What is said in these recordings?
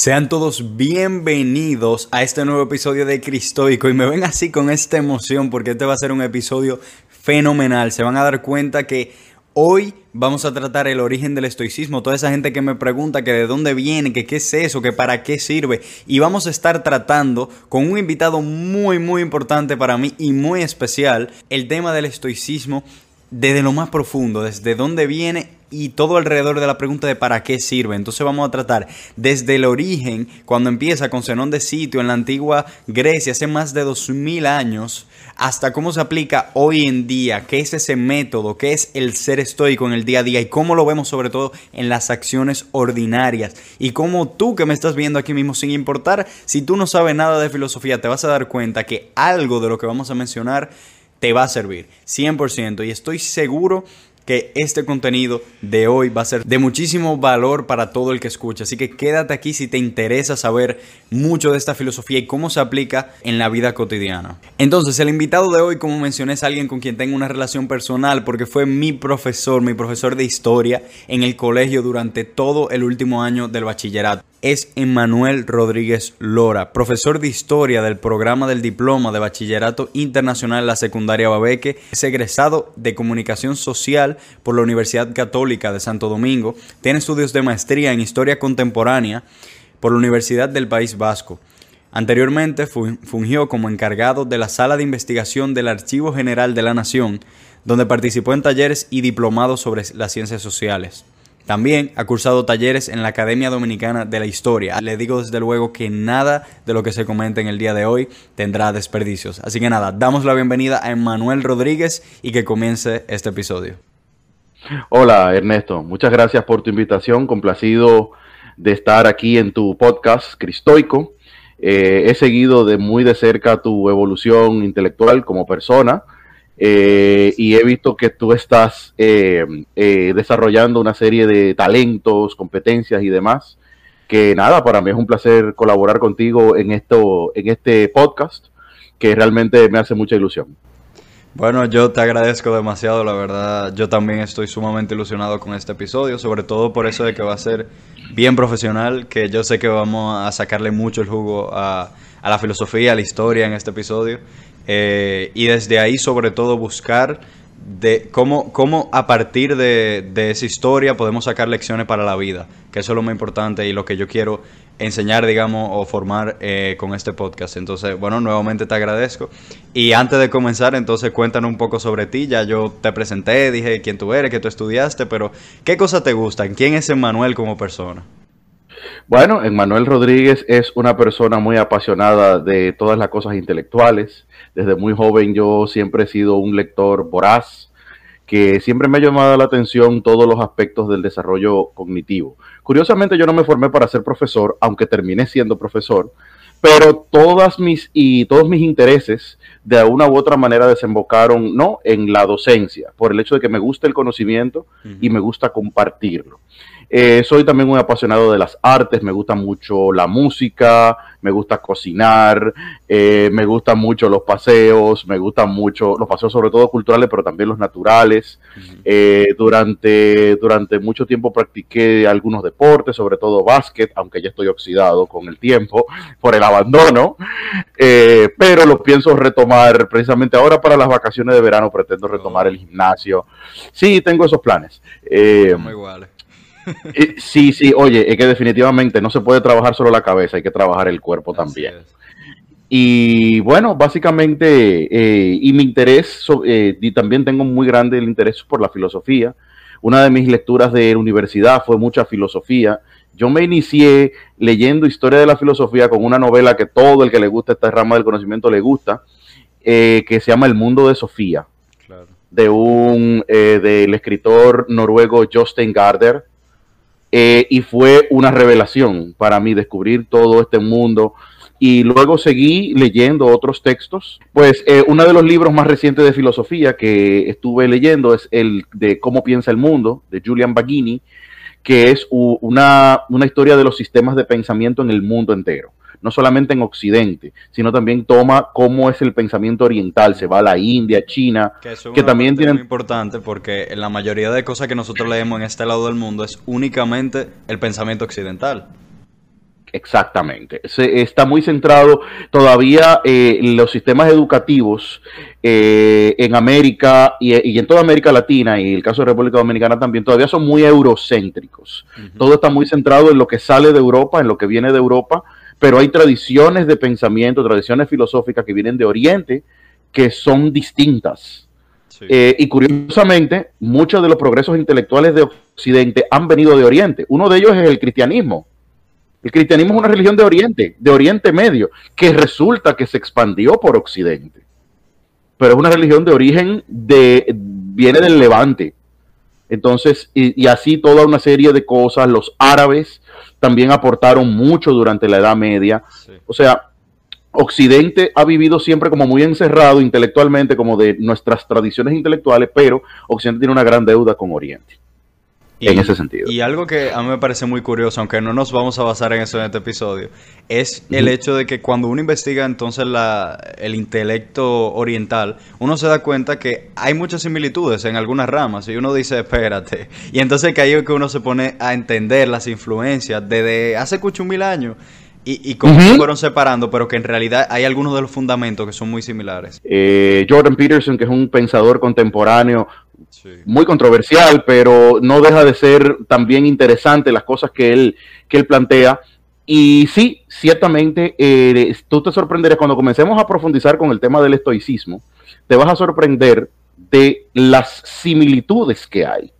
Sean todos bienvenidos a este nuevo episodio de Cristoico y me ven así con esta emoción porque este va a ser un episodio fenomenal. Se van a dar cuenta que hoy vamos a tratar el origen del estoicismo. Toda esa gente que me pregunta que de dónde viene, que qué es eso, que para qué sirve. Y vamos a estar tratando con un invitado muy muy importante para mí y muy especial el tema del estoicismo desde lo más profundo, desde dónde viene y todo alrededor de la pregunta de para qué sirve. Entonces vamos a tratar desde el origen, cuando empieza con Zenón de Sitio en la antigua Grecia, hace más de 2000 años, hasta cómo se aplica hoy en día, qué es ese método, qué es el ser estoico en el día a día y cómo lo vemos sobre todo en las acciones ordinarias. Y cómo tú que me estás viendo aquí mismo, sin importar si tú no sabes nada de filosofía, te vas a dar cuenta que algo de lo que vamos a mencionar te va a servir, 100%. Y estoy seguro que este contenido de hoy va a ser de muchísimo valor para todo el que escucha. Así que quédate aquí si te interesa saber mucho de esta filosofía y cómo se aplica en la vida cotidiana. Entonces, el invitado de hoy, como mencioné, es alguien con quien tengo una relación personal porque fue mi profesor, mi profesor de historia en el colegio durante todo el último año del bachillerato es Emanuel Rodríguez Lora, profesor de historia del programa del diploma de Bachillerato Internacional de la Secundaria Babeque, es egresado de Comunicación Social por la Universidad Católica de Santo Domingo, tiene estudios de maestría en Historia Contemporánea por la Universidad del País Vasco. Anteriormente fungió como encargado de la Sala de Investigación del Archivo General de la Nación, donde participó en talleres y diplomados sobre las ciencias sociales. También ha cursado talleres en la Academia Dominicana de la Historia. Le digo desde luego que nada de lo que se comenta en el día de hoy tendrá desperdicios. Así que nada, damos la bienvenida a Emanuel Rodríguez y que comience este episodio. Hola Ernesto, muchas gracias por tu invitación. Complacido de estar aquí en tu podcast Cristoico. Eh, he seguido de muy de cerca tu evolución intelectual como persona eh, y he visto que tú estás eh, eh, desarrollando una serie de talentos, competencias y demás. Que nada, para mí es un placer colaborar contigo en, esto, en este podcast, que realmente me hace mucha ilusión. Bueno, yo te agradezco demasiado, la verdad. Yo también estoy sumamente ilusionado con este episodio, sobre todo por eso de que va a ser bien profesional, que yo sé que vamos a sacarle mucho el jugo a, a la filosofía, a la historia en este episodio. Eh, y desde ahí sobre todo buscar de cómo, cómo a partir de, esa historia podemos sacar lecciones para la vida, que eso es lo más importante y lo que yo quiero enseñar, digamos, o formar eh, con este podcast. Entonces, bueno, nuevamente te agradezco. Y antes de comenzar, entonces cuéntanos un poco sobre ti. Ya yo te presenté, dije quién tú eres, que tú estudiaste, pero ¿qué cosas te gustan? ¿Quién es Emanuel como persona? Bueno, Emanuel Rodríguez es una persona muy apasionada de todas las cosas intelectuales. Desde muy joven yo siempre he sido un lector voraz, que siempre me ha llamado la atención todos los aspectos del desarrollo cognitivo. Curiosamente yo no me formé para ser profesor, aunque terminé siendo profesor, pero todas mis y todos mis intereses de una u otra manera desembocaron no en la docencia, por el hecho de que me gusta el conocimiento y me gusta compartirlo. Eh, soy también un apasionado de las artes, me gusta mucho la música, me gusta cocinar, eh, me gustan mucho los paseos, me gustan mucho los paseos sobre todo culturales, pero también los naturales. Eh, durante, durante mucho tiempo practiqué algunos deportes, sobre todo básquet, aunque ya estoy oxidado con el tiempo por el abandono, pero lo pienso retomar precisamente ahora para las vacaciones de verano, pretendo retomar el gimnasio. Sí, tengo esos planes. Muy iguales. Sí, sí, oye, es que definitivamente no se puede trabajar solo la cabeza, hay que trabajar el cuerpo también. Y bueno, básicamente, eh, y mi interés, eh, y también tengo muy grande el interés por la filosofía. Una de mis lecturas de universidad fue mucha filosofía. Yo me inicié leyendo historia de la filosofía con una novela que todo el que le gusta esta rama del conocimiento le gusta, eh, que se llama El mundo de Sofía, de un del escritor noruego Jostein Garder eh, y fue una revelación para mí descubrir todo este mundo. Y luego seguí leyendo otros textos. Pues eh, uno de los libros más recientes de filosofía que estuve leyendo es el de Cómo piensa el mundo, de Julian Baggini, que es una, una historia de los sistemas de pensamiento en el mundo entero no solamente en Occidente, sino también toma cómo es el pensamiento oriental, se va a la India, China, que, también tienen... Muy importante porque la mayoría de cosas que nosotros leemos en este lado del mundo es únicamente el pensamiento occidental. Exactamente. Se, está muy centrado todavía eh, los sistemas educativos eh, en América y, en toda América Latina y el caso de República Dominicana también todavía son muy eurocéntricos. Todo está muy centrado en lo que sale de Europa, en lo que viene de Europa, pero hay tradiciones de pensamiento, tradiciones filosóficas que vienen de Oriente que son distintas. Eh, y curiosamente, muchos de los progresos intelectuales de Occidente han venido de Oriente. Uno de ellos es el cristianismo. El cristianismo es una religión de Oriente, de Oriente Medio, que resulta que se expandió por Occidente. Pero es una religión de origen de, viene del Levante. Entonces, y, así toda una serie de cosas. Los árabes también aportaron mucho durante la Edad Media. O sea, Occidente ha vivido siempre como muy encerrado intelectualmente, como de nuestras tradiciones intelectuales, pero Occidente tiene una gran deuda con Oriente en ese sentido. Y algo que a mí me parece muy curioso, aunque no nos vamos a basar en eso en este episodio, es el hecho de que cuando uno investiga entonces la, el intelecto oriental, uno se da cuenta que hay muchas similitudes en algunas ramas y uno dice, espérate. Y entonces que ahí es que uno se pone a entender las influencias desde hace cucho mil años. Y, y cómo se fueron separando, pero que en realidad hay algunos de los fundamentos que son muy similares. Eh, Jordan Peterson, que es un pensador contemporáneo muy controversial, pero no deja de ser también interesante las cosas que él, que él plantea. Y sí, ciertamente, eh, tú te sorprenderás cuando comencemos a profundizar con el tema del estoicismo, te vas a sorprender de las similitudes que hay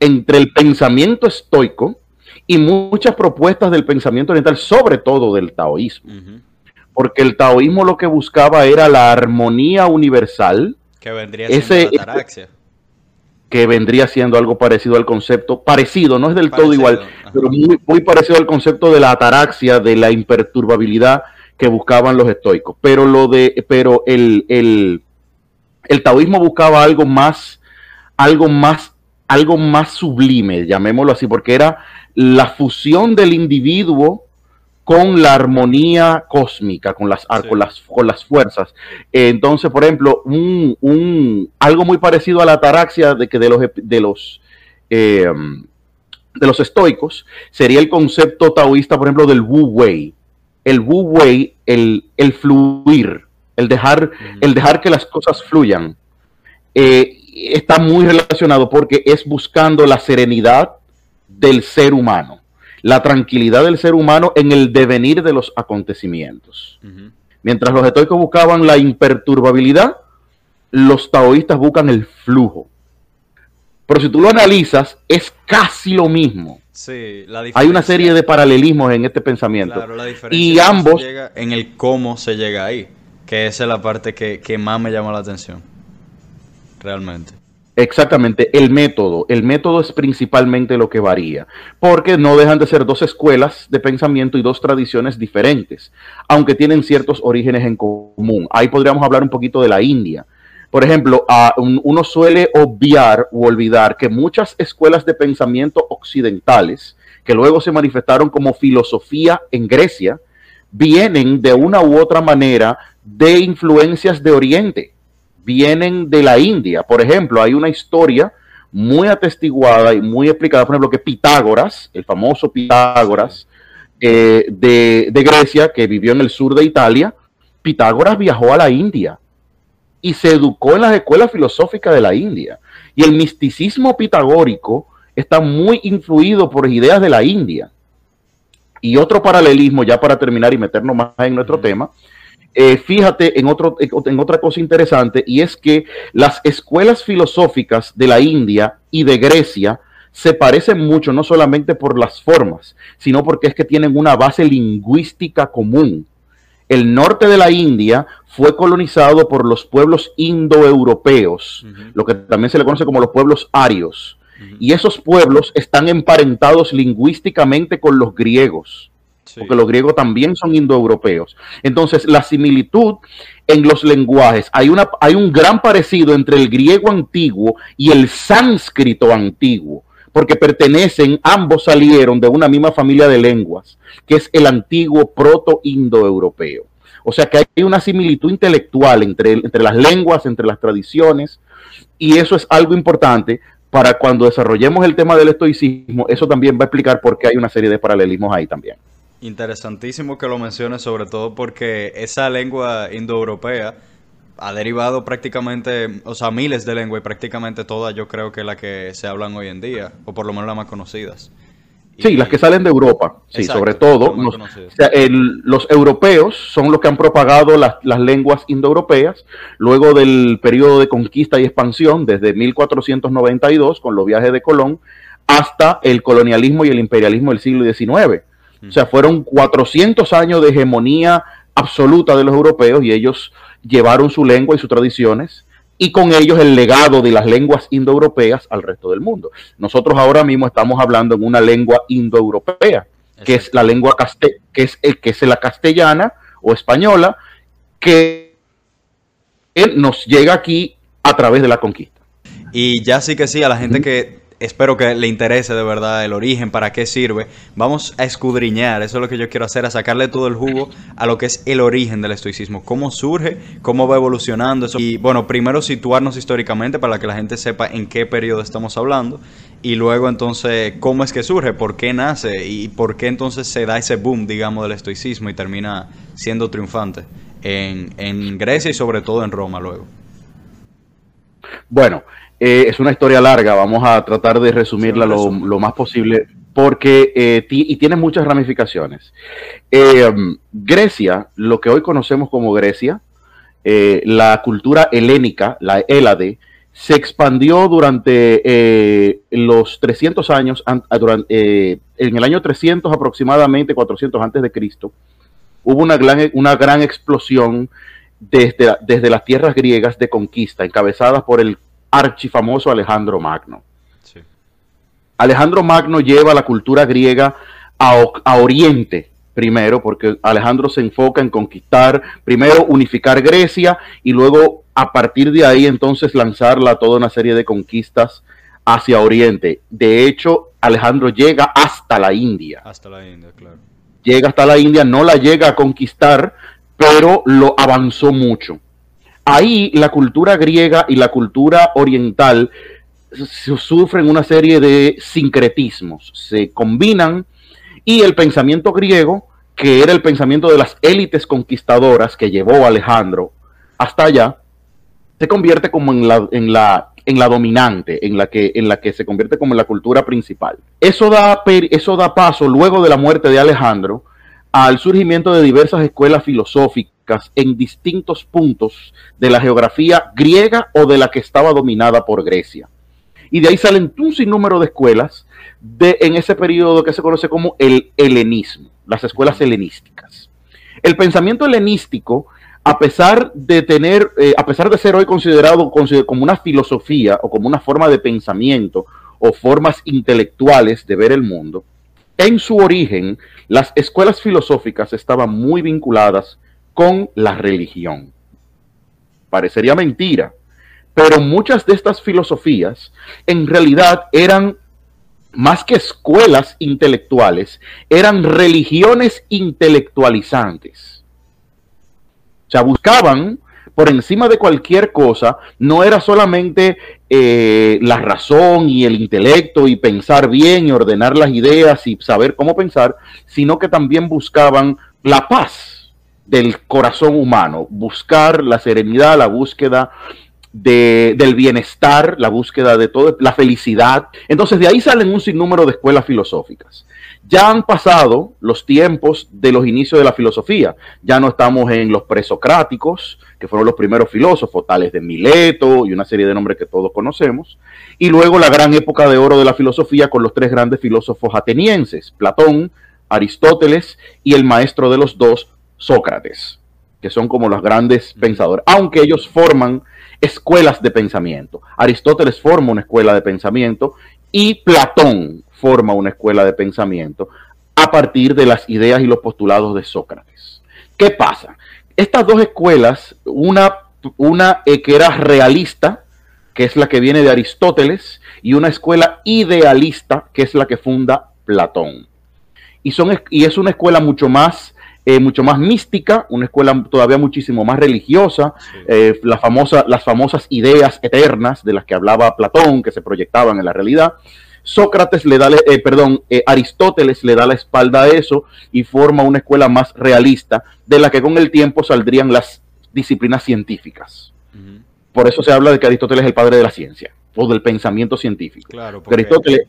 entre el pensamiento estoico y muchas propuestas del pensamiento oriental, sobre todo del taoísmo. Porque el taoísmo lo que buscaba era la armonía universal. Que vendría siendo la ataraxia que vendría siendo algo parecido al concepto, parecido, no es del todo igual, pero muy, parecido al concepto de la ataraxia, de la imperturbabilidad que buscaban los estoicos. Pero lo de, pero el, el, el taoísmo buscaba algo más, algo más, algo más sublime, llamémoslo así, porque era la fusión del individuo con la armonía cósmica, con las, con las, con las fuerzas. entonces, por ejemplo, un, un, algo muy parecido a la ataraxia de, que de los, de los, eh, de los estoicos sería el concepto taoísta, por ejemplo, del Wu Wei. El Wu Wei, el, el fluir, el dejar, el dejar que las cosas fluyan, eh, está muy relacionado porque es buscando la serenidad del ser humano la tranquilidad del ser humano en el devenir de los acontecimientos. Mientras los estoicos buscaban la imperturbabilidad, los taoístas buscan el flujo. Pero si tú lo analizas, es casi lo mismo. Hay una serie de paralelismos en este pensamiento. y ambos... en el cómo se llega ahí, que esa es la parte que, que más me llama la atención. Realmente. Exactamente, el método. El método es principalmente lo que varía, porque no dejan de ser dos escuelas de pensamiento y dos tradiciones diferentes, aunque tienen ciertos orígenes en común. Ahí podríamos hablar un poquito de la India. Por ejemplo, uno suele obviar o olvidar que muchas escuelas de pensamiento occidentales, que luego se manifestaron como filosofía en Grecia, vienen de una u otra manera de influencias de Oriente vienen de la India. Por ejemplo, hay una historia muy atestiguada y muy explicada, por ejemplo, que Pitágoras, el famoso Pitágoras eh, de, Grecia, que vivió en el sur de Italia, Pitágoras viajó a la India y se educó en las escuelas filosóficas de la India. Y el misticismo pitagórico está muy influido por ideas de la India. Y otro paralelismo, ya para terminar y meternos más en nuestro tema, eh, fíjate en, otro, en otra cosa interesante y es que las escuelas filosóficas de la India y de Grecia se parecen mucho, no solamente por las formas, sino porque es que tienen una base lingüística común. El norte de la India fue colonizado por los pueblos indoeuropeos, lo que también se le conoce como los pueblos arios. Y esos pueblos están emparentados lingüísticamente con los griegos porque los griegos también son indoeuropeos. Entonces, la similitud en los lenguajes, hay, una, hay un gran parecido entre el griego antiguo y el sánscrito antiguo, porque pertenecen, ambos salieron de una misma familia de lenguas, que es el antiguo proto-indoeuropeo. O sea que hay una similitud intelectual entre, entre las lenguas, entre las tradiciones, y eso es algo importante para cuando desarrollemos el tema del estoicismo, eso también va a explicar por qué hay una serie de paralelismos ahí también. Interesantísimo que lo menciones, sobre todo porque esa lengua indoeuropea ha derivado prácticamente, o sea, miles de lenguas y prácticamente todas yo creo que la que se hablan hoy en día, o por lo menos las más conocidas. Sí, las que salen de Europa, sí, sobre todo. los europeos son los que han propagado las, las, lenguas indoeuropeas luego del periodo de conquista y expansión desde 1492 con los viajes de Colón hasta el colonialismo y el imperialismo del siglo XIX. O sea, fueron 400 años de hegemonía absoluta de los europeos y ellos llevaron su lengua y sus tradiciones y con ellos el legado de las lenguas indoeuropeas al resto del mundo. Nosotros ahora mismo estamos hablando en una lengua indoeuropea, que es la lengua que es, que es la castellana o española, que nos llega aquí a través de la conquista. Y ya sí que sí, a la gente que espero que le interese de verdad el origen, para qué sirve. Vamos a escudriñar, eso es lo que yo quiero hacer, a sacarle todo el jugo a lo que es el origen del estoicismo, cómo surge, cómo va evolucionando eso. Y bueno, primero situarnos históricamente para que la gente sepa en qué periodo estamos hablando y luego entonces cómo es que surge, por qué nace y por qué entonces se da ese boom, digamos, del estoicismo y termina siendo triunfante en, en Grecia y sobre todo en Roma luego. Bueno, eh, es una historia larga, vamos a tratar de resumirla lo, más posible porque eh, y tiene muchas ramificaciones. Eh, Grecia, lo que hoy conocemos como Grecia, la cultura helénica, la Hélade, se expandió durante los 300 años, en el año 300 aproximadamente, 400 antes de Cristo, hubo una gran, una gran explosión desde, desde las tierras griegas de conquista, encabezadas por el archifamoso Alejandro Magno. Alejandro Magno lleva la cultura griega a, Oriente primero, porque Alejandro se enfoca en conquistar, primero unificar Grecia y luego a partir de ahí entonces lanzarla toda una serie de conquistas hacia Oriente. De hecho, Alejandro llega hasta la India. Hasta la India, claro. Llega hasta la India, no la llega a conquistar, pero lo avanzó mucho ahí la cultura griega y la cultura oriental sufren una serie de sincretismos, se combinan y el pensamiento griego, que era el pensamiento de las élites conquistadoras que llevó Alejandro hasta allá, se convierte como en la, dominante, en la, que, se convierte como en la cultura principal. Eso da paso, luego de la muerte de Alejandro, al surgimiento de diversas escuelas filosóficas en distintos puntos de la geografía griega o de la que estaba dominada por Grecia. Y de ahí salen un sinnúmero de escuelas de, en ese periodo que se conoce como el helenismo, las escuelas helenísticas. El pensamiento helenístico, a pesar de tener, eh, a pesar de ser hoy considerado como una filosofía o como una forma de pensamiento o formas intelectuales de ver el mundo, en su origen, las escuelas filosóficas estaban muy vinculadas con la religión. Parecería mentira, pero muchas de estas filosofías en realidad eran más que escuelas intelectuales, eran religiones intelectualizantes. O sea, buscaban por encima de cualquier cosa, no era solamente eh, la razón y el intelecto y pensar bien y ordenar las ideas y saber cómo pensar, sino que también buscaban la paz del corazón humano, buscar la serenidad, la búsqueda de, del bienestar, la búsqueda de todo, la felicidad. Entonces de ahí salen un sinnúmero de escuelas filosóficas. Ya han pasado los tiempos de los inicios de la filosofía. Ya no estamos en los presocráticos, que fueron los primeros filósofos, tales de Mileto y una serie de nombres que todos conocemos. Y luego la gran época de oro de la filosofía con los tres grandes filósofos atenienses, Platón, Aristóteles y el maestro de los dos, Sócrates, que son como los grandes pensadores, aunque ellos forman escuelas de pensamiento. Aristóteles forma una escuela de pensamiento y Platón forma una escuela de pensamiento a partir de las ideas y los postulados de Sócrates. ¿Qué pasa? Estas dos escuelas, una, una eh, que era realista, que es la que viene de Aristóteles, y una escuela idealista, que es la que funda Platón. Y, son, y es una escuela mucho más eh, mucho más mística, una escuela todavía muchísimo más religiosa, eh, la famosa, las famosas ideas eternas de las que hablaba Platón, que se proyectaban en la realidad, Sócrates le da, eh, perdón, Aristóteles le da la espalda a eso y forma una escuela más realista de la que con el tiempo saldrían las disciplinas científicas. Por eso se habla de que Aristóteles es el padre de la ciencia o del pensamiento científico. Claro, porque Aristóteles,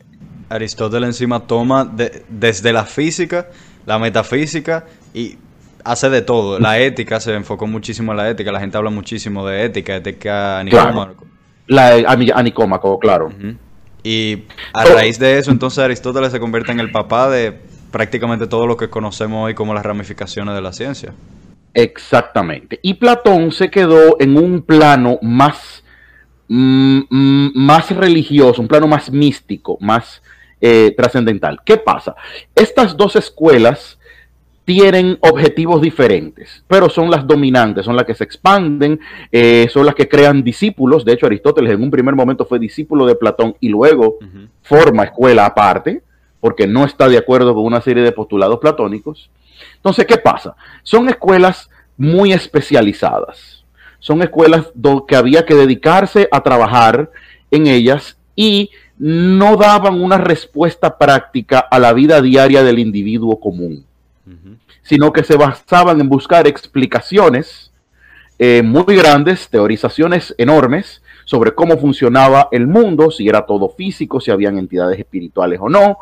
Aristóteles encima toma desde la física, la metafísica y hace de todo. La ética se enfocó muchísimo en la ética. La gente habla muchísimo de ética, ética nicómaco. La anicómaco, claro. Y a raíz de eso, entonces Aristóteles se convierte en el papá de prácticamente todo lo que conocemos hoy como las ramificaciones de la ciencia. Exactamente. Y Platón se quedó en un plano más, mm, mm, más religioso, un plano más místico, más eh, trascendental. ¿Qué pasa? Estas dos escuelas tienen objetivos diferentes, pero son las dominantes, son las que se expanden, eh, son las que crean discípulos. De hecho, Aristóteles en un primer momento fue discípulo de Platón y luego forma escuela aparte, porque no está de acuerdo con una serie de postulados platónicos. Entonces, ¿qué pasa? Son escuelas muy especializadas. Son escuelas que había que dedicarse a trabajar en ellas y no daban una respuesta práctica a la vida diaria del individuo común sino que se basaban en buscar explicaciones eh, muy grandes, teorizaciones enormes sobre cómo funcionaba el mundo, si era todo físico, si habían entidades espirituales o no,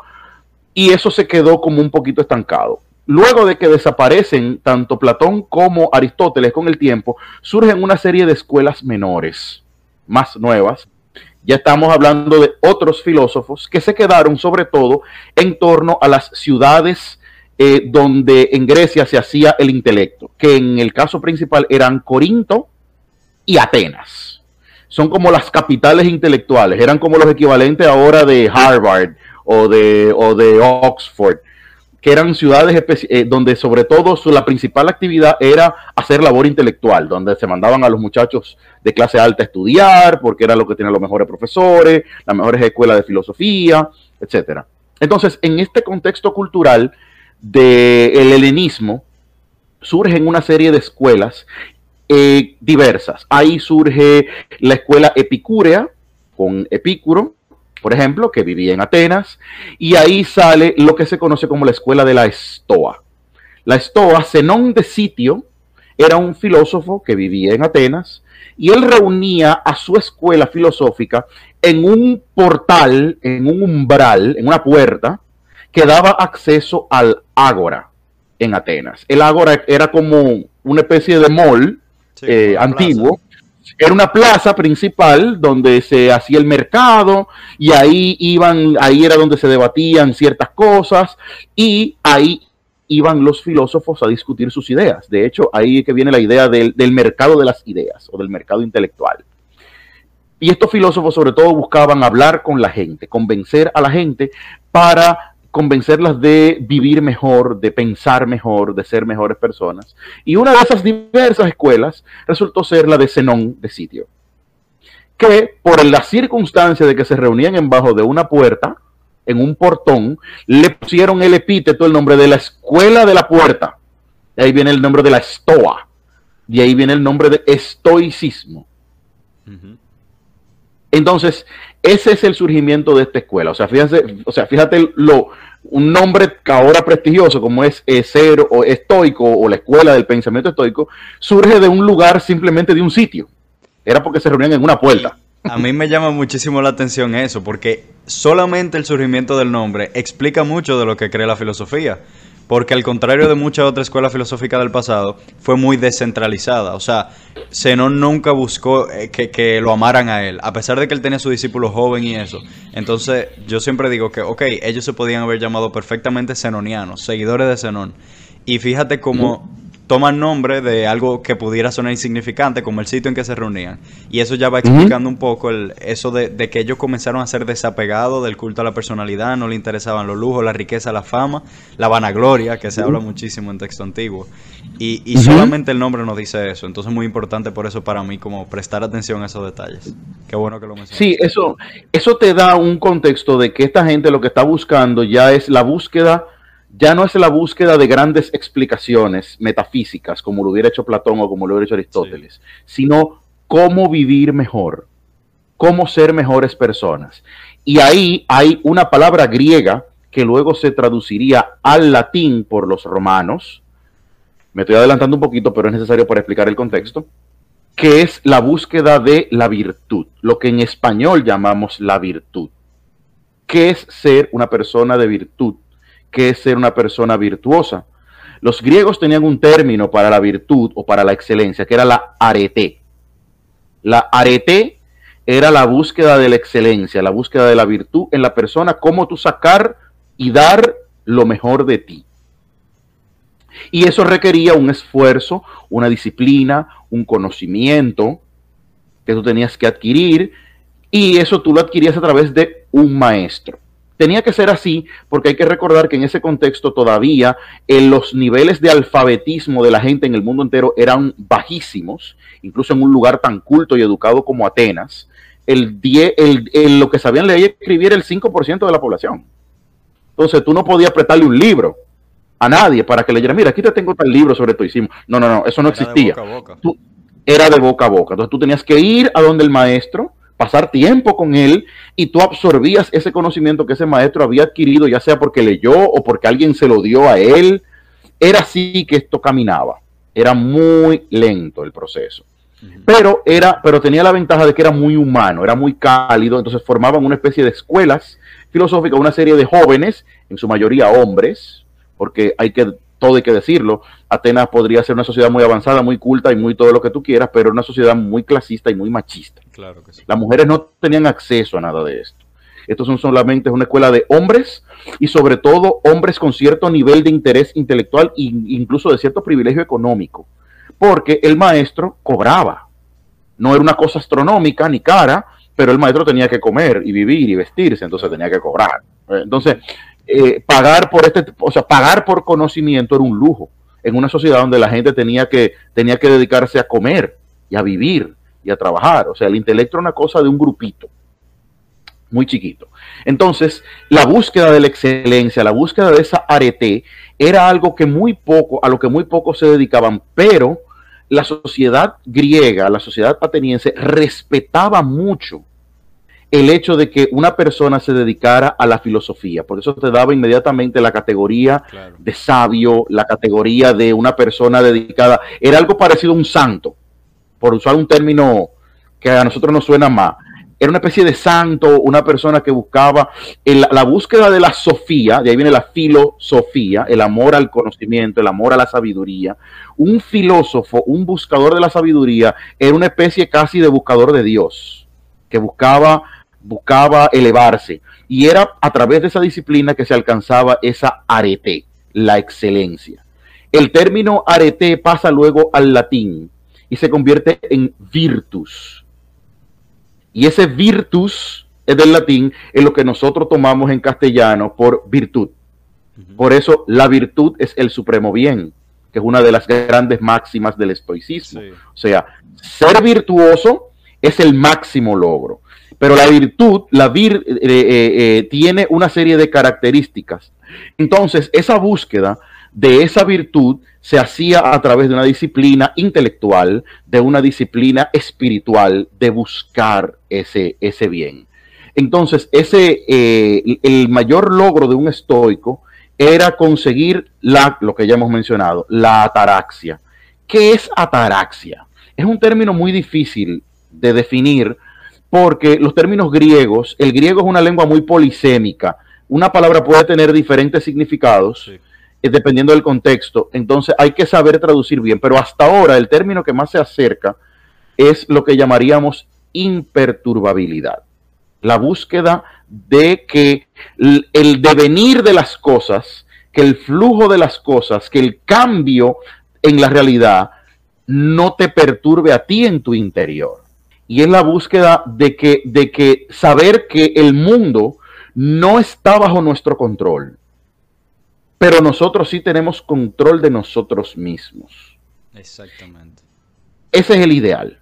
y eso se quedó como un poquito estancado. Luego de que desaparecen tanto Platón como Aristóteles con el tiempo, surgen una serie de escuelas menores, más nuevas. Ya estamos hablando de otros filósofos que se quedaron sobre todo en torno a las ciudades eh, donde en Grecia se hacía el intelecto, que en el caso principal eran Corinto y Atenas. Son como las capitales intelectuales, eran como los equivalentes ahora de Harvard o de, o de Oxford, que eran ciudades eh, donde sobre todo la principal actividad era hacer labor intelectual, donde se mandaban a los muchachos de clase alta a estudiar, porque era lo que tenían los mejores profesores, las mejores escuelas de filosofía, etcétera. Entonces, en este contexto cultural, del helenismo, surgen una serie de escuelas eh, diversas. Ahí surge la escuela epicúrea, con Epicuro, por ejemplo, que vivía en Atenas, y ahí sale lo que se conoce como la escuela de la Estoa. La Estoa, Zenón de Sitio, era un filósofo que vivía en Atenas, y él reunía a su escuela filosófica en un portal, en un umbral, en una puerta, que daba acceso al ágora en Atenas. El ágora era como una especie de mall eh, antiguo. Era una plaza principal donde se hacía el mercado y ahí iban, ahí era donde se debatían ciertas cosas y ahí iban los filósofos a discutir sus ideas. De hecho, ahí que viene la idea del, del mercado de las ideas o del mercado intelectual. Y estos filósofos sobre todo buscaban hablar con la gente, convencer a la gente para convencerlas de vivir mejor, de pensar mejor, de ser mejores personas. Y una de esas diversas escuelas resultó ser la de Zenón de Sitio, que por la circunstancia de que se reunían en bajo de una puerta, en un portón, le pusieron el epíteto, el nombre de la escuela de la puerta. De ahí viene el nombre de la estoa. De ahí viene el nombre de estoicismo. Entonces, ese es el surgimiento de esta escuela. O sea, fíjate, o sea, fíjate lo, un nombre ahora prestigioso como es Cero o Estoico o la escuela del pensamiento estoico, surge de un lugar simplemente de un sitio. Era porque se reunían en una puerta. A mí me llama muchísimo la atención eso, porque solamente el surgimiento del nombre explica mucho de lo que cree la filosofía porque al contrario de muchas otras escuelas filosóficas del pasado, fue muy descentralizada. O sea, Zenón nunca buscó eh, que, lo amaran a él, a pesar de que él tenía su discípulo joven y eso. Entonces, yo siempre digo que, ok, ellos se podían haber llamado perfectamente zenonianos, seguidores de Zenón. Y fíjate cómo toman nombre de algo que pudiera sonar insignificante, como el sitio en que se reunían. Y eso ya va explicando un poco el, eso de, que ellos comenzaron a ser desapegados del culto a la personalidad, no le interesaban los lujos, la riqueza, la fama, la vanagloria, que se habla muchísimo en texto antiguo. Y, solamente el nombre nos dice eso. Entonces es muy importante por eso para mí como prestar atención a esos detalles. Qué bueno que lo mencionas. Sí, eso, eso te da un contexto de que esta gente lo que está buscando ya es la búsqueda ya no es la búsqueda de grandes explicaciones metafísicas, como lo hubiera hecho Platón o como lo hubiera hecho Aristóteles, sino cómo vivir mejor, cómo ser mejores personas. Y ahí hay una palabra griega que luego se traduciría al latín por los romanos. Me estoy adelantando un poquito, pero es necesario para explicar el contexto que es la búsqueda de la virtud, lo que en español llamamos la virtud. ¿Qué es ser una persona de virtud? ¿Qué es ser una persona virtuosa? Los griegos tenían un término para la virtud o para la excelencia, que era la arete. La arete era la búsqueda de la excelencia, la búsqueda de la virtud en la persona, cómo tú sacar y dar lo mejor de ti. Y eso requería un esfuerzo, una disciplina, un conocimiento que tú tenías que adquirir y eso tú lo adquirías a través de un maestro. Tenía que ser así porque hay que recordar que en ese contexto todavía en los niveles de alfabetismo de la gente en el mundo entero eran bajísimos, incluso en un lugar tan culto y educado como Atenas. El, el, lo que sabían leer y escribir era el 5% de la población. Entonces tú no podías apretarle un libro a nadie para que leyera, mira, aquí te tengo tal libro sobre hicimos No, no, no, eso no existía. De boca a boca. era de boca a boca. Entonces tú tenías que ir a donde el maestro, pasar tiempo con él y tú absorbías ese conocimiento que ese maestro había adquirido, ya sea porque leyó o porque alguien se lo dio a él. Era así que esto caminaba. Era muy lento el proceso. Pero, era, pero tenía la ventaja de que era muy humano, era muy cálido, entonces formaban una especie de escuelas filosóficas, una serie de jóvenes, en su mayoría hombres, porque hay que, todo hay que decirlo, Atenas podría ser una sociedad muy avanzada, muy culta y muy todo lo que tú quieras, pero una sociedad muy clasista y muy machista. Claro que sí. Las mujeres no tenían acceso a nada de esto. Estos son solamente una escuela de hombres y sobre todo hombres con cierto nivel de interés intelectual e incluso de cierto privilegio económico, porque el maestro cobraba. No era una cosa astronómica ni cara, pero el maestro tenía que comer y vivir y vestirse, entonces tenía que cobrar. Entonces, eh, pagar por este, o sea, pagar por conocimiento era un lujo en una sociedad donde la gente tenía que, tenía que dedicarse a comer y a vivir y a trabajar. O sea, el intelecto era una cosa de un grupito muy chiquito. Entonces, la búsqueda de la excelencia, la búsqueda de esa arete, era algo que muy poco, a lo que muy poco se dedicaban, pero la sociedad griega, la sociedad ateniense, respetaba mucho el hecho de que una persona se dedicara a la filosofía, por eso te daba inmediatamente la categoría de sabio, la categoría de una persona dedicada, era algo parecido a un santo, por usar un término que a nosotros nos suena más. Era una especie de santo, una persona que buscaba la búsqueda de la sofía, de ahí viene la filosofía, el amor al conocimiento, el amor a la sabiduría. Un filósofo, un buscador de la sabiduría, era una especie casi de buscador de Dios, que buscaba buscaba elevarse y era a través de esa disciplina que se alcanzaba esa arete, la excelencia. El término arete pasa luego al latín y se convierte en virtus. Y ese virtus es del latín, es lo que nosotros tomamos en castellano por virtud. Por eso la virtud es el supremo bien, que es una de las grandes máximas del estoicismo. O sea, ser virtuoso es el máximo logro. Pero la virtud, la vir, eh, eh, eh, tiene una serie de características. Entonces, esa búsqueda de esa virtud se hacía a través de una disciplina intelectual, de una disciplina espiritual, de buscar ese, ese bien. Entonces, ese, el mayor logro de un estoico era conseguir la, lo que ya hemos mencionado, la ataraxia. ¿Qué es ataraxia? Es un término muy difícil de definir porque los términos griegos, el griego es una lengua muy polisémica. Una palabra puede tener diferentes significados eh, dependiendo del contexto. Entonces hay que saber traducir bien. Pero hasta ahora el término que más se acerca es lo que llamaríamos imperturbabilidad. La búsqueda de que el devenir de las cosas, que el flujo de las cosas, que el cambio en la realidad no te perturbe a ti en tu interior y es la búsqueda de que, de que saber que el mundo no está bajo nuestro control, pero nosotros sí tenemos control de nosotros mismos. Exactamente. Ese es el ideal.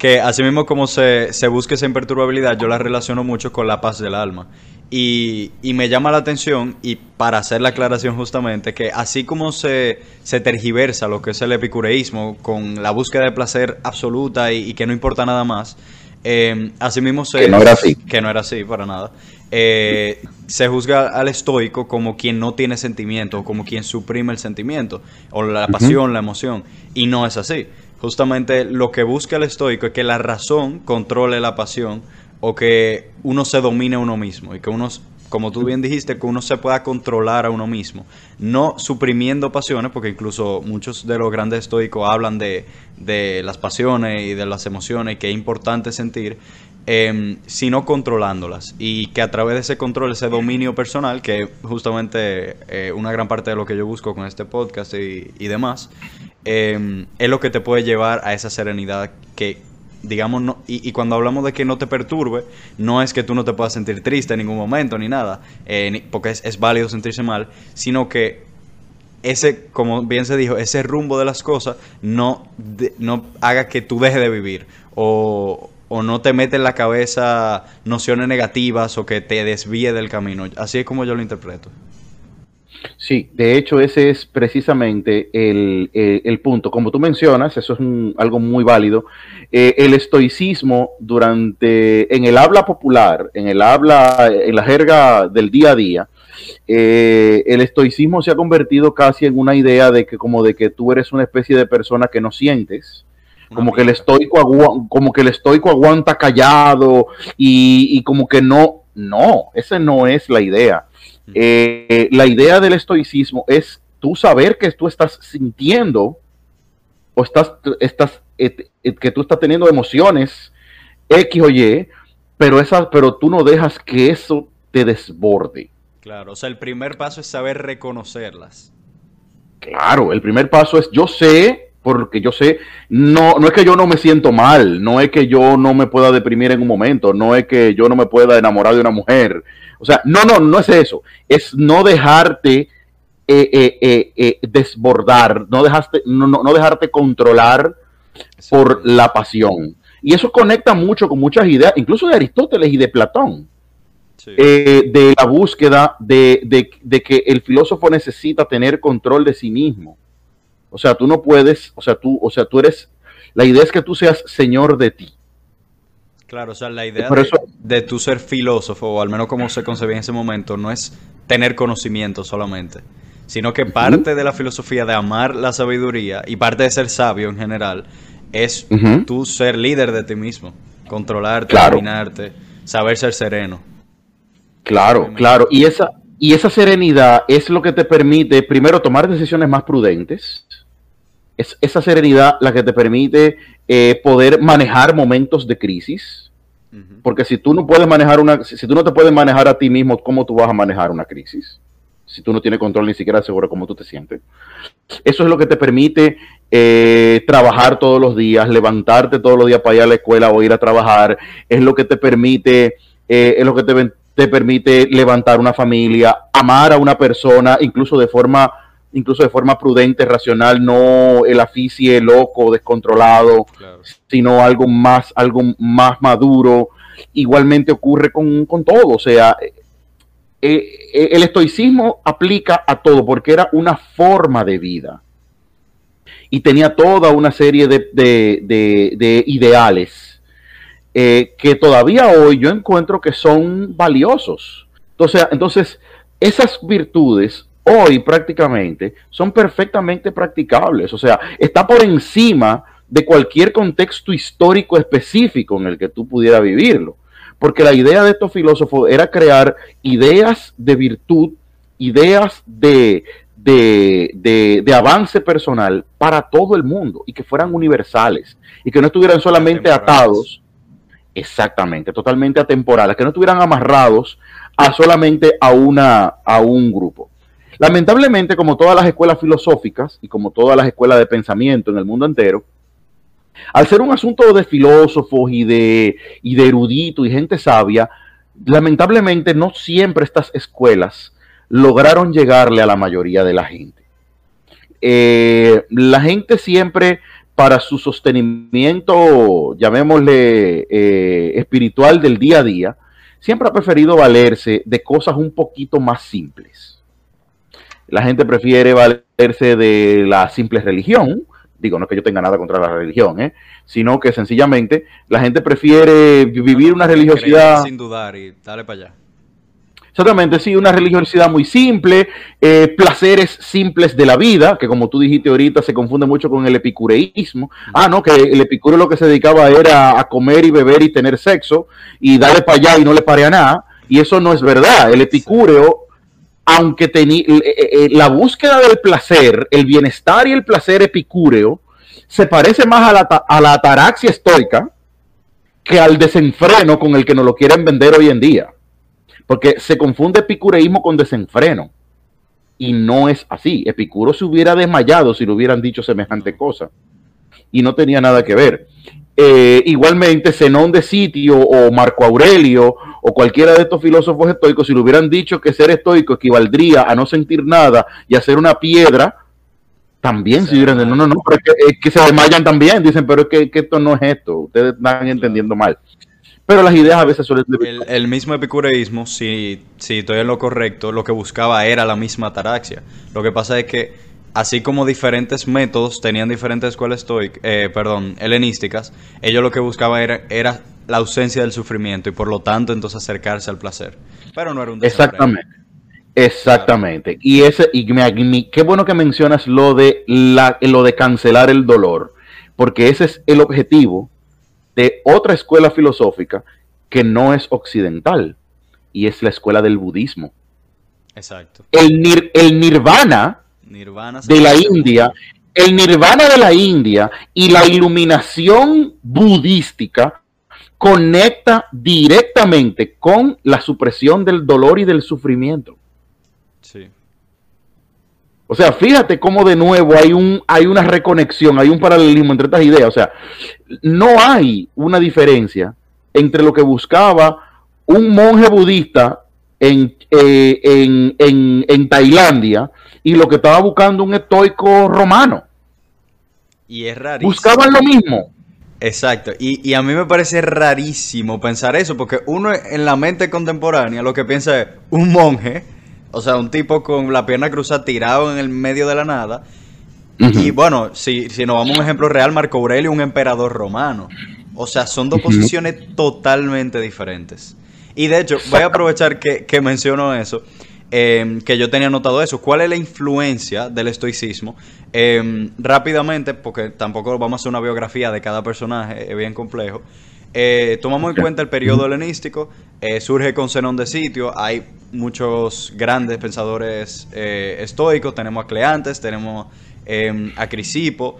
Que así mismo como se, se busca esa imperturbabilidad, yo la relaciono mucho con la paz del alma. Y, me llama la atención, y para hacer la aclaración justamente, que así como se, se tergiversa lo que es el epicureísmo con la búsqueda de placer absoluta y, que no importa nada más, Eh, asimismo se... Que no era así. Que no era así, para nada. Eh, se juzga al estoico como quien no tiene sentimiento, como quien suprime el sentimiento, o la pasión, la emoción, y no es así. Justamente lo que busca el estoico es que la razón controle la pasión, o que uno se domine a uno mismo, y que uno como tú bien dijiste, que uno se pueda controlar a uno mismo, no suprimiendo pasiones, porque incluso muchos de los grandes estoicos hablan de, de las pasiones y de las emociones, que es importante sentir, eh, sino controlándolas. Y que a través de ese control, ese dominio personal, que justamente eh, una gran parte de lo que yo busco con este podcast y, y demás, eh, es lo que te puede llevar a esa serenidad que digamos, no, y, cuando hablamos de que no te perturbe, no es que tú no te puedas sentir triste en ningún momento ni nada, eh, porque es, válido sentirse mal, sino que ese, como bien se dijo, ese rumbo de las cosas no, no haga que tú dejes de vivir o, o no te mete en la cabeza nociones negativas o que te desvíe del camino. Así es como yo lo interpreto. Sí, de hecho ese es precisamente el, el, el punto. Como tú mencionas, eso es un, algo muy válido. Eh, el estoicismo durante, en el habla popular, en el habla, en la jerga del día a día, eh, el estoicismo se ha convertido casi en una idea de que como de que tú eres una especie de persona que no sientes, como que el estoico como que el estoico aguanta callado y, y como que no, no, esa no es la idea. Eh, la idea del estoicismo es tú saber que tú estás sintiendo o estás, estás et, et, que tú estás teniendo emociones X o Y, pero, esa, pero tú no dejas que eso te desborde. Claro, o sea, el primer paso es saber reconocerlas. Claro, el primer paso es yo sé, porque yo sé, no, no es que yo no me siento mal, no es que yo no me pueda deprimir en un momento, no es que yo no me pueda enamorar de una mujer, o sea, no, no, no es eso. Es no dejarte eh, eh, eh, desbordar, no, dejaste, no, no, no dejarte controlar sí. por la pasión. Y eso conecta mucho con muchas ideas, incluso de Aristóteles y de Platón, sí. de la búsqueda de, de, de, que el filósofo necesita tener control de sí mismo. O sea, tú no puedes, o sea, tú, o sea, tú eres, la idea es que tú seas señor de ti. Claro, o sea, la idea de, eso, de tú ser filósofo, o al menos como se concebía en ese momento, no es tener conocimiento solamente, sino que parte uh -huh. de la filosofía de amar la sabiduría y parte de ser sabio en general es uh -huh. tú ser líder de ti mismo, controlarte, claro. dominarte, saber ser sereno. Claro, claro. Y esa, y esa serenidad es lo que te permite, primero, tomar decisiones más prudentes. Es esa serenidad la que te permite eh, poder manejar momentos de crisis. Uh -huh. Porque si tú no puedes manejar una, si tú no te puedes manejar a ti mismo, ¿cómo tú vas a manejar una crisis? Si tú no tienes control ni siquiera seguro cómo tú te sientes. Eso es lo que te permite eh, trabajar todos los días, levantarte todos los días para ir a la escuela o ir a trabajar. Es lo que te permite, eh, es lo que te, te permite levantar una familia, amar a una persona, incluso de forma incluso de forma prudente, racional, no el aficie loco, descontrolado, claro. sino algo más, algo más maduro. Igualmente ocurre con, con todo, o sea, eh, eh, el estoicismo aplica a todo porque era una forma de vida y tenía toda una serie de, de, de, de ideales eh, que todavía hoy yo encuentro que son valiosos. Entonces, entonces esas virtudes hoy prácticamente son perfectamente practicables. O sea, está por encima de cualquier contexto histórico específico en el que tú pudieras vivirlo. Porque la idea de estos filósofos era crear ideas de virtud, ideas de, de, de, de avance personal para todo el mundo y que fueran universales y que no estuvieran solamente atados, exactamente, totalmente atemporales, que no estuvieran amarrados a solamente a, una, a un grupo. Lamentablemente, como todas las escuelas filosóficas y como todas las escuelas de pensamiento en el mundo entero, al ser un asunto de filósofos y de, eruditos y gente sabia, lamentablemente no siempre estas escuelas lograron llegarle a la mayoría de la gente. Eh, la gente siempre, para su sostenimiento, llamémosle eh, espiritual del día a día, siempre ha preferido valerse de cosas un poquito más simples la gente prefiere valerse de la simple religión, Digo, no es que yo tenga nada contra la religión, ¿eh? sino que sencillamente la gente prefiere vivir una religiosidad... Sin dudar y dale para allá. Exactamente, sí, una religiosidad muy simple, eh, placeres simples de la vida, que como tú dijiste ahorita se confunde mucho con el epicureísmo. Ah, no, que el epicúreo lo que se dedicaba era a comer y beber y tener sexo y darle para allá y no le pare nada. Y eso no es verdad. El epicúreo, aunque tenía eh, eh, la búsqueda del placer, el bienestar y el placer epicúreo, se parece más a la, a la ataraxia estoica que al desenfreno con el que nos lo quieren vender hoy en día. Porque se confunde epicureísmo con desenfreno. Y no es así. Epicuro se hubiera desmayado si le hubieran dicho semejante cosa. Y no tenía nada que ver. Eh, igualmente, Zenón de Sitio o Marco Aurelio o cualquiera de estos filósofos estoicos, si le hubieran dicho que ser estoico equivaldría a no sentir nada y a ser una piedra, también si hubieran dicho, no, no, no, pero es que, se desmayan también, dicen, pero es que, que, esto no es esto, ustedes están entendiendo mal pero las ideas a veces suelen... El, el mismo epicureísmo, si, si estoy en lo correcto, lo que buscaba era la misma ataraxia. Lo que pasa es que, así como diferentes métodos tenían diferentes escuelas estoicas, eh, perdón, helenísticas, ellos lo que buscaban era, era la ausencia del sufrimiento y por lo tanto entonces acercarse al placer. Pero no era un Exactamente. Exactamente. Y ese y me, qué bueno que mencionas lo de la, lo de cancelar el dolor, porque ese es el objetivo de otra escuela filosófica que no es occidental y es la escuela del budismo. Exacto. El, el nirvana, de la India, el nirvana de la India y la iluminación budística conecta directamente con la supresión del dolor y del sufrimiento. Sí. O sea, fíjate cómo de nuevo hay, un, hay una reconexión, hay un paralelismo entre estas ideas. O sea, no hay una diferencia entre lo que buscaba un monje budista en, eh, en, Tailandia y lo que estaba buscando un estoico romano. Y es rarísimo. Buscaban lo mismo. Exacto, y, y, a mí me parece rarísimo pensar eso, porque uno en la mente contemporánea lo que piensa es un monje o sea, un tipo con la pierna cruzada tirado en el medio de la nada. Y bueno, si, si nos vamos a un ejemplo real, Marco Aurelio, un emperador romano. O sea, son dos posiciones totalmente diferentes. Y de hecho, voy a aprovechar que, que menciono eso, em, que yo tenía notado eso. ¿Cuál es la influencia del estoicismo? Em, rápidamente, porque tampoco vamos a hacer una biografía de cada personaje, es bien complejo. Eh, tomamos en cuenta el periodo helenístico, eh, surge con Zenón de Sitio, hay muchos grandes pensadores eh, estoicos, tenemos a Cleantes, tenemos em, a Crisipo,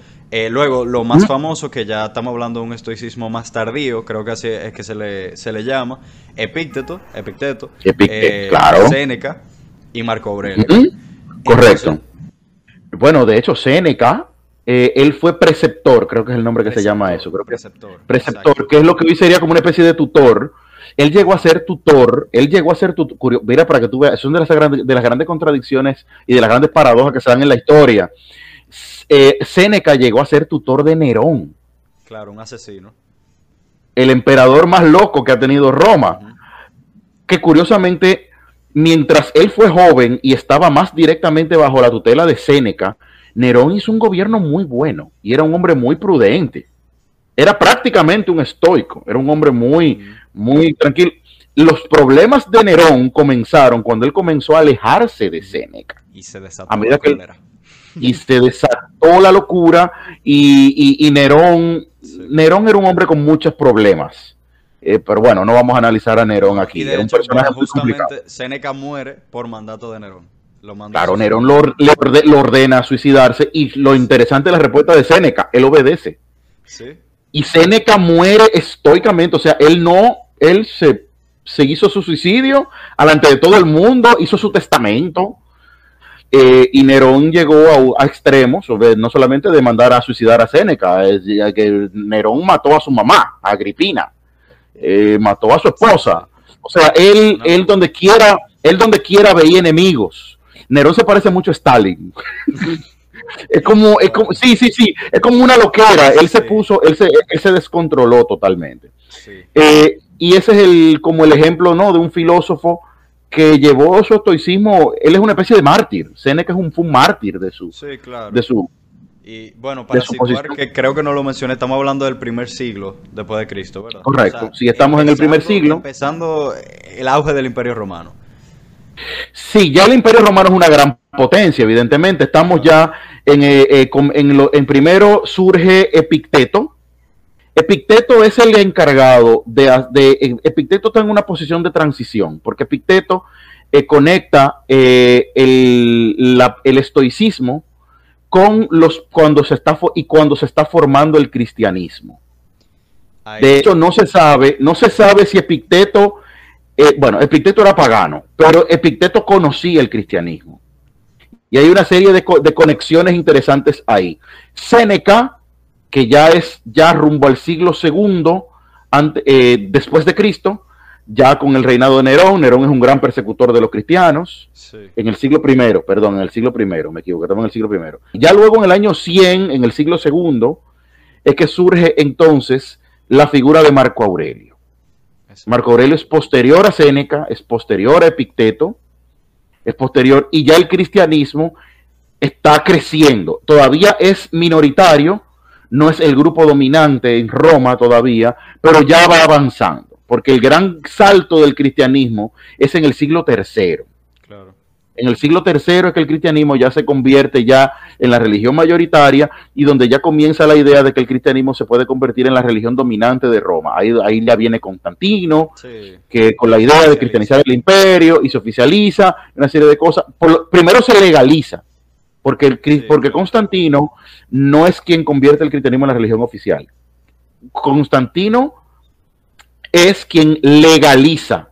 luego lo más famoso, que ya estamos hablando de un estoicismo más tardío, creo que así es que se le, se le llama, Epicteto, Epicteto, claro. Séneca y Marco Aurelio. Correcto. bueno, de hecho, Séneca eh, él fue preceptor, creo que es el nombre que se llama eso. Creo preceptor. Preceptor, que es lo que hoy sería como una especie de tutor. Él llegó a ser tutor, él llegó a ser tutor. Mira, para que tú veas, son de las, grandes, de las grandes contradicciones y de las grandes paradojas que se dan en la historia. Eh, Séneca llegó a ser tutor de Nerón. Claro, un asesino. El emperador más loco que ha tenido Roma. Que curiosamente, mientras él fue joven y estaba más directamente bajo la tutela de Séneca, Nerón hizo un gobierno muy bueno y era un hombre muy prudente. Era prácticamente un estoico, era un hombre muy, muy tranquilo. Los problemas de Nerón comenzaron cuando él comenzó a alejarse de Séneca. Y se desató la que y se desató la locura y, Nerón, Nerón era un hombre con muchos problemas. Eh, pero bueno, no vamos a analizar a Nerón aquí. era un personaje justamente Séneca muere por mandato de Nerón. Claro, Nerón lo, le, ordena suicidarse y lo interesante es la respuesta de Séneca, él obedece. Y Séneca muere estoicamente, o sea, él no, él se, se hizo su suicidio alante de todo el mundo, hizo su testamento. Eh, y Nerón llegó a, extremos, no solamente de mandar a suicidar a Séneca, es, que Nerón mató a su mamá, a Agripina, eh, mató a su esposa. O sea, él, él donde quiera, él donde quiera veía enemigos. Nerón se parece mucho a Stalin. es como, es como, sí, sí, sí, es como una loquera. Él se puso, él se, él se descontroló totalmente. Eh, y ese es el, como el ejemplo, ¿no? De un filósofo que llevó su estoicismo, él es una especie de mártir. Seneca es un, fue un mártir de su, de su, Y bueno, para situar, que creo que no lo mencioné, estamos hablando del primer siglo después de Cristo, ¿verdad? Correcto, si estamos en el primer siglo. Empezando el auge del Imperio Romano. Sí, ya el Imperio Romano es una gran potencia, evidentemente. Estamos ya en, eh, eh, en, primero surge Epicteto. Epicteto es el encargado de, de, Epicteto está en una posición de transición, porque Epicteto eh, conecta el, el estoicismo con los cuando se está y cuando se está formando el cristianismo. De hecho, no se sabe, no se sabe si Epicteto, eh, bueno, Epicteto era pagano, pero Epicteto conocía el cristianismo. Y hay una serie de, conexiones interesantes ahí. Séneca, que ya es ya rumbo al siglo segundo eh, después de Cristo, ya con el reinado de Nerón. Nerón es un gran persecutor de los cristianos. En el siglo primero, perdón, en el siglo primero, me equivoco, estamos en el siglo primero. Ya luego en el año 100, en el siglo segundo, es que surge entonces la figura de Marco Aurelio. Marco Aurelio es posterior a Séneca, es posterior a Epicteto, es posterior, y ya el cristianismo está creciendo. Todavía es minoritario, no es el grupo dominante en Roma todavía, pero ya va avanzando porque el gran salto del cristianismo es en el siglo tercero. En el siglo tercero es que el cristianismo ya se convierte ya en la religión mayoritaria y donde ya comienza la idea de que el cristianismo se puede convertir en la religión dominante de Roma. Ahí, ahí ya viene Constantino, que con la idea de cristianizar el imperio y se oficializa una serie de cosas. primero se legaliza, porque, el, porque Constantino no es quien convierte el cristianismo en la religión oficial. Constantino es quien legaliza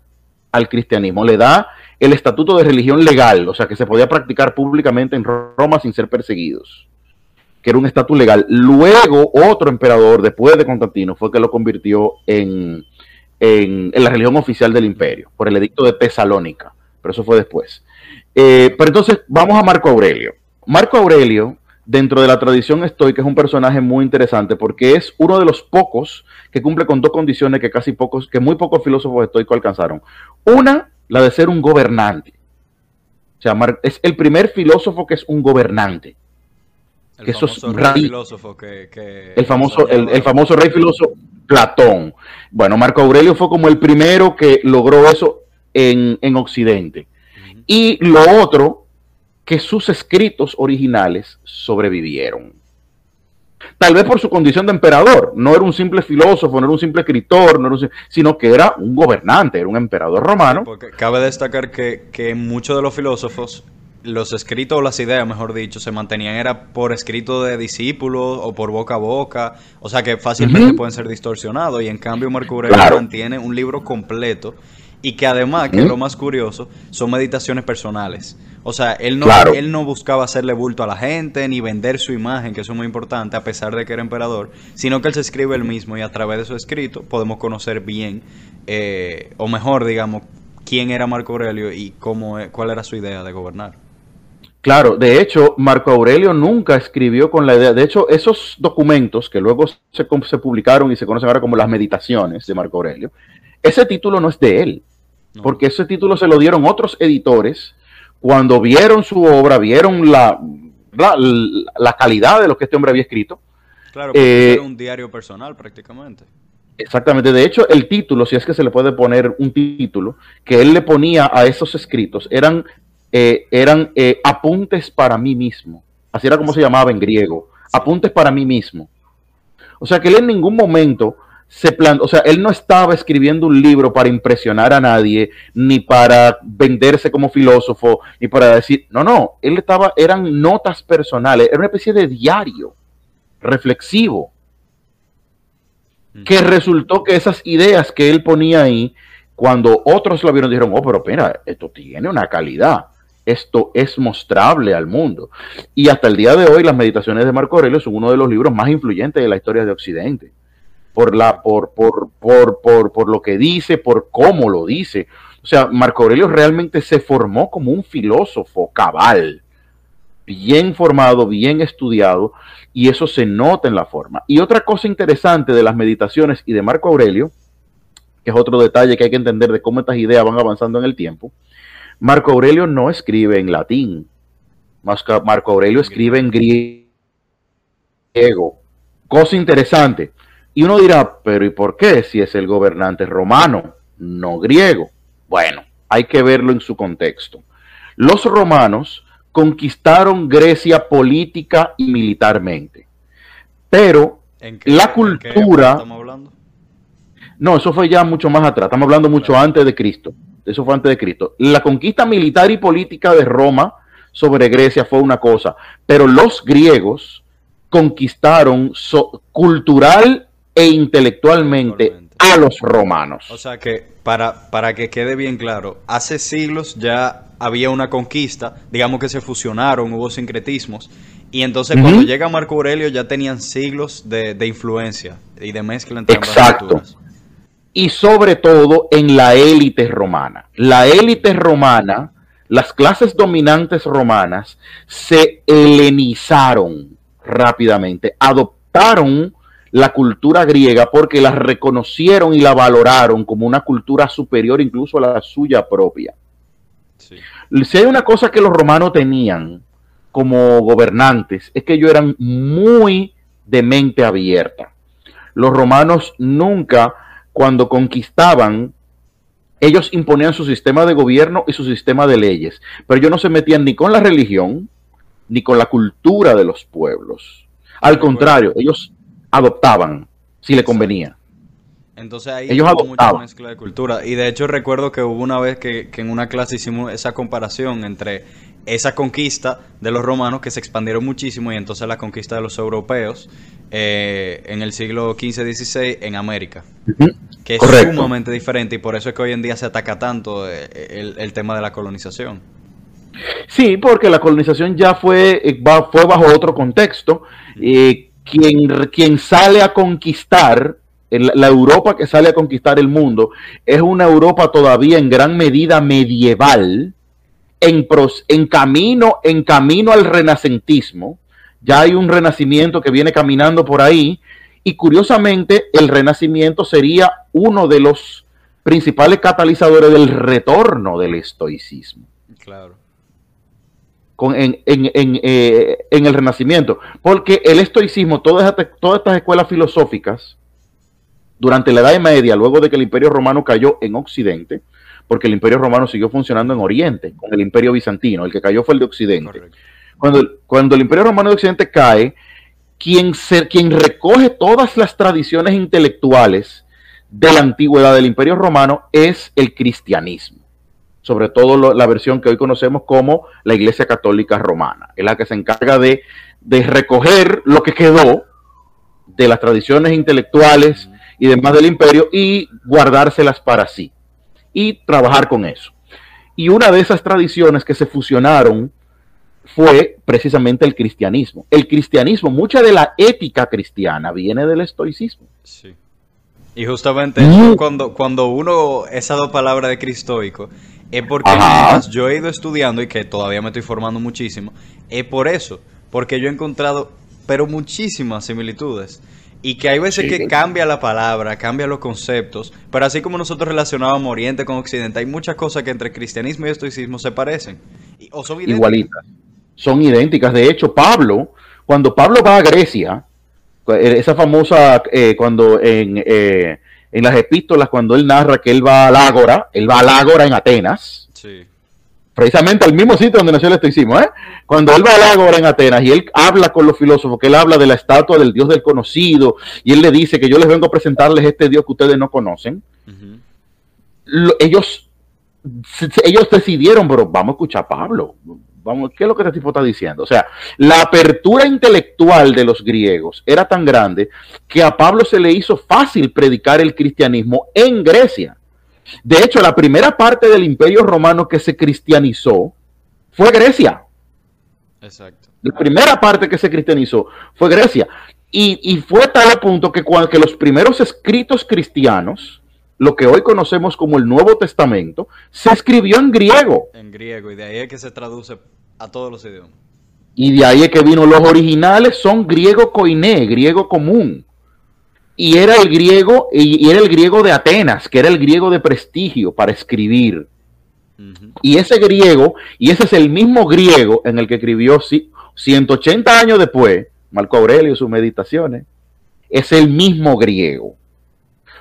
al cristianismo, le da el estatuto de religión legal, o sea, que se podía practicar públicamente en Roma sin ser perseguidos, que era un estatus legal. Luego, otro emperador, después de Constantino, fue que lo convirtió en, en, la religión oficial del imperio, por el edicto de Tesalónica, pero eso fue después. Eh, pero entonces, vamos a Marco Aurelio. Marco Aurelio dentro de la tradición estoica es un personaje muy interesante porque es uno de los pocos que cumple con dos condiciones que casi pocos, que muy pocos filósofos estoicos alcanzaron. Una, la de ser un gobernante. O sea, es el primer filósofo que es un gobernante. El que famoso rey filósofo que, el famoso, el, famoso rey filósofo Platón. Bueno, Marco Aurelio fue como el primero que logró eso en, Occidente. Y lo otro que sus escritos originales sobrevivieron. Tal vez por su condición de emperador, no era un simple filósofo, no era un simple escritor, no sino que era un gobernante, era un emperador romano. porque cabe destacar que, que muchos de los filósofos, los escritos o las ideas, mejor dicho, se mantenían era por escrito de discípulos o por boca a boca, o sea que fácilmente pueden ser distorsionados y en cambio Marco Aurelio mantiene un libro completo y que además, que es lo más curioso, son meditaciones personales. O sea, él no, él no buscaba hacerle bulto a la gente ni vender su imagen, que eso es muy importante, a pesar de que era emperador, sino que él se escribe él mismo y a través de su escrito podemos conocer bien, eh, o mejor, digamos, quién era Marco Aurelio y cómo, e, cuál era su idea de gobernar. Claro, de hecho, Marco Aurelio nunca escribió con la idea, de hecho, esos documentos que luego se, se publicaron y se conocen ahora como las meditaciones de Marco Aurelio, ese título no es de él, porque ese título se lo dieron otros editores cuando vieron su obra, vieron la, la, calidad de lo que este hombre había escrito. Claro, porque eh, era un diario personal prácticamente. Exactamente. De hecho, el título, si es que se le puede poner un título, que él le ponía a esos escritos, eran, eh, eran eh, apuntes para mí mismo. Así era como se llamaba en griego. Apuntes para mí mismo. O sea que él en ningún momento se plan, o sea, él no estaba escribiendo un libro para impresionar a nadie, ni para venderse como filósofo, ni para decir, no, no, él estaba, eran notas personales, era una especie de diario reflexivo, que resultó que esas ideas que él ponía ahí, cuando otros lo vieron, dijeron, oh, pero espera, esto tiene una calidad, esto es mostrable al mundo. Y hasta el día de hoy, las meditaciones de Marco Aurelio son uno de los libros más influyentes de la historia de Occidente por, la, por, por, por, por, por lo que dice, por cómo lo dice. O sea, Marco Aurelio realmente se formó como un filósofo cabal, bien formado, bien estudiado, y eso se nota en la forma. Y otra cosa interesante de las meditaciones y de Marco Aurelio, que es otro detalle que hay que entender de cómo estas ideas van avanzando en el tiempo, Marco Aurelio no escribe en latín, Marco Aurelio escribe en griego griego. Cosa interesante. Y uno dirá, pero ¿y por qué si es el gobernante romano, no griego? Bueno, hay que verlo en su contexto. Los romanos conquistaron Grecia política y militarmente, pero la cultura... No, eso fue ya mucho más atrás, estamos hablando mucho antes de Cristo. Eso fue antes de Cristo. La conquista militar y política de Roma sobre Grecia fue una cosa, pero los griegos conquistaron cultural e intelectualmente a los romanos. O sea que, para, para que quede bien claro, hace siglos ya había una conquista, digamos que se fusionaron, hubo sincretismos, y entonces cuando llega Marco Aurelio ya tenían siglos de, influencia y de mezcla entre Exacto. ambas culturas. Y sobre todo en la élite romana. La élite romana, las clases dominantes romanas se helenizaron rápidamente, adoptaron la cultura griega porque la reconocieron y la valoraron como una cultura superior incluso a la suya propia. Si hay una cosa que los romanos tenían como gobernantes, es que ellos eran muy de mente abierta. Los romanos nunca, cuando conquistaban, ellos imponían su sistema de gobierno y su sistema de leyes, pero ellos no se metían ni con la religión, ni con la cultura de los pueblos. Al contrario, ellos adoptaban si le convenía. Entonces ahí Ellos hubo mucha mezcla de cultura. Y de hecho recuerdo que hubo una vez que, en una clase hicimos esa comparación entre esa conquista de los romanos que se expandieron muchísimo y entonces la conquista de los europeos eh, en el siglo XV-XVI en América. Que es sumamente diferente y por eso es que hoy en día se ataca tanto eh, el, tema de la colonización. Sí, porque la colonización ya fue, eh, fue bajo otro contexto. Quien, quien sale a conquistar la Europa que sale a conquistar el mundo es una Europa todavía en gran medida medieval, en, en, camino, en camino al renacentismo. Ya hay un renacimiento que viene caminando por ahí y curiosamente el renacimiento sería uno de los principales catalizadores del retorno del estoicismo. Claro. Con, en, en, en, eh, en, el renacimiento. Porque el estoicismo, todas, todas estas escuelas filosóficas, durante la Edad Media, luego de que el Imperio Romano cayó en Occidente, porque el Imperio Romano siguió funcionando en Oriente, con el Imperio Bizantino, el que cayó fue el de Occidente. Cuando, cuando el Imperio Romano de Occidente cae, quien, quien recoge todas las tradiciones intelectuales de la antigüedad del Imperio Romano es el cristianismo, sobre todo la versión que hoy conocemos como la Iglesia Católica Romana, es la que se encarga de, de recoger lo que quedó de las tradiciones intelectuales, y demás del imperio y guardárselas para sí y trabajar con eso. Y una de esas tradiciones que se fusionaron fue precisamente el cristianismo. El cristianismo, mucha de la ética cristiana viene del estoicismo. Sí. Y justamente cuando, cuando uno, esas dos palabras de cristoico, es porque yo he ido estudiando y que todavía me estoy formando muchísimo, es por eso, porque yo he encontrado, pero muchísimas similitudes. Y que hay veces que cambia la palabra, cambia los conceptos, pero así como nosotros relacionábamos Oriente con Occidente, hay muchas cosas que entre cristianismo y estoicismo se parecen. O son Igualitas. Son idénticas. De hecho, Pablo, cuando Pablo va a Grecia, eh, esa famosa, eh, cuando en, eh, en las epístolas, cuando él narra que él va al Ágora, él va al Ágora en Atenas. Sí precisamente al mismo sitio donde nació el estoicismo, ¿eh? Cuando él va al ágora en Atenas y él habla con los filósofos, que él habla de la estatua del Dios del conocido, y él le dice que yo les vengo a presentarles este Dios que ustedes no conocen, ellos, ellos decidieron, pero vamos a escuchar a Pablo, vamos, ¿qué es lo que este tipo está diciendo? O sea, la apertura intelectual de los griegos era tan grande que a Pablo se le hizo fácil predicar el cristianismo en Grecia. De hecho, la primera parte del imperio romano que se cristianizó fue Grecia. Exacto. La primera parte que se cristianizó fue Grecia. Y, fue tal a punto que, cuando, que los primeros escritos cristianos, lo que hoy conocemos como el Nuevo Testamento, se escribió en griego. En griego, y de ahí es que se traduce a todos los idiomas. Y de ahí es que vino, los originales son griego koiné, griego común y era el griego, y era el griego de Atenas, que era el griego de prestigio para escribir. Y ese griego, y ese es el mismo griego en el que escribió 180 años después, Marco Aurelio, sus meditaciones, es el mismo griego.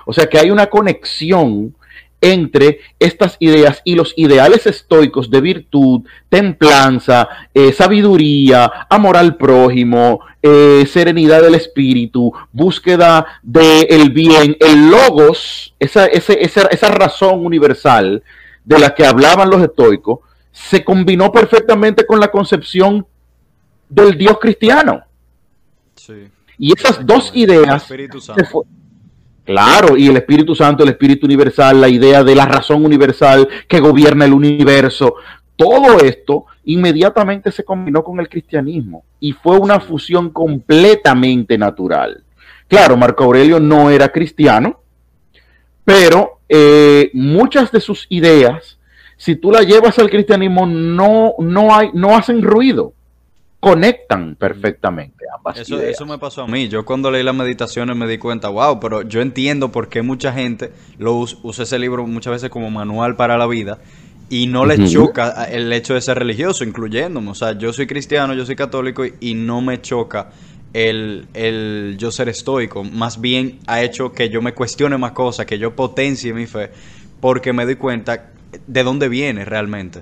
O sea que hay una conexión entre estas ideas y los ideales estoicos de virtud, templanza, eh, sabiduría, amor al prójimo, eh, serenidad del espíritu, búsqueda del bien, el logos, esa, esa razón universal de la que hablaban los estoicos, se combinó perfectamente con la concepción del Dios cristiano. Y esas dos ideas... claro, y el Espíritu Santo, el Espíritu Universal, la idea de la razón universal que gobierna el universo, todo esto inmediatamente se combinó con el cristianismo y fue una fusión completamente natural. Claro, Marco Aurelio no era cristiano, pero eh, muchas de sus ideas, si tú las llevas al cristianismo, no, no, hay, no hacen ruido conectan perfectamente ambas eso, Eso me pasó a mí. Yo cuando leí las meditaciones me di cuenta, wow, pero yo entiendo por qué mucha gente lo usa, ese libro muchas veces como manual para la vida y no le choca el hecho de ser religioso, incluyéndome. O sea, yo soy cristiano, yo soy católico y, no me choca el, el, yo ser estoico. Más bien ha hecho que yo me cuestione más cosas, que yo potencie mi fe, porque me doy cuenta de dónde viene realmente.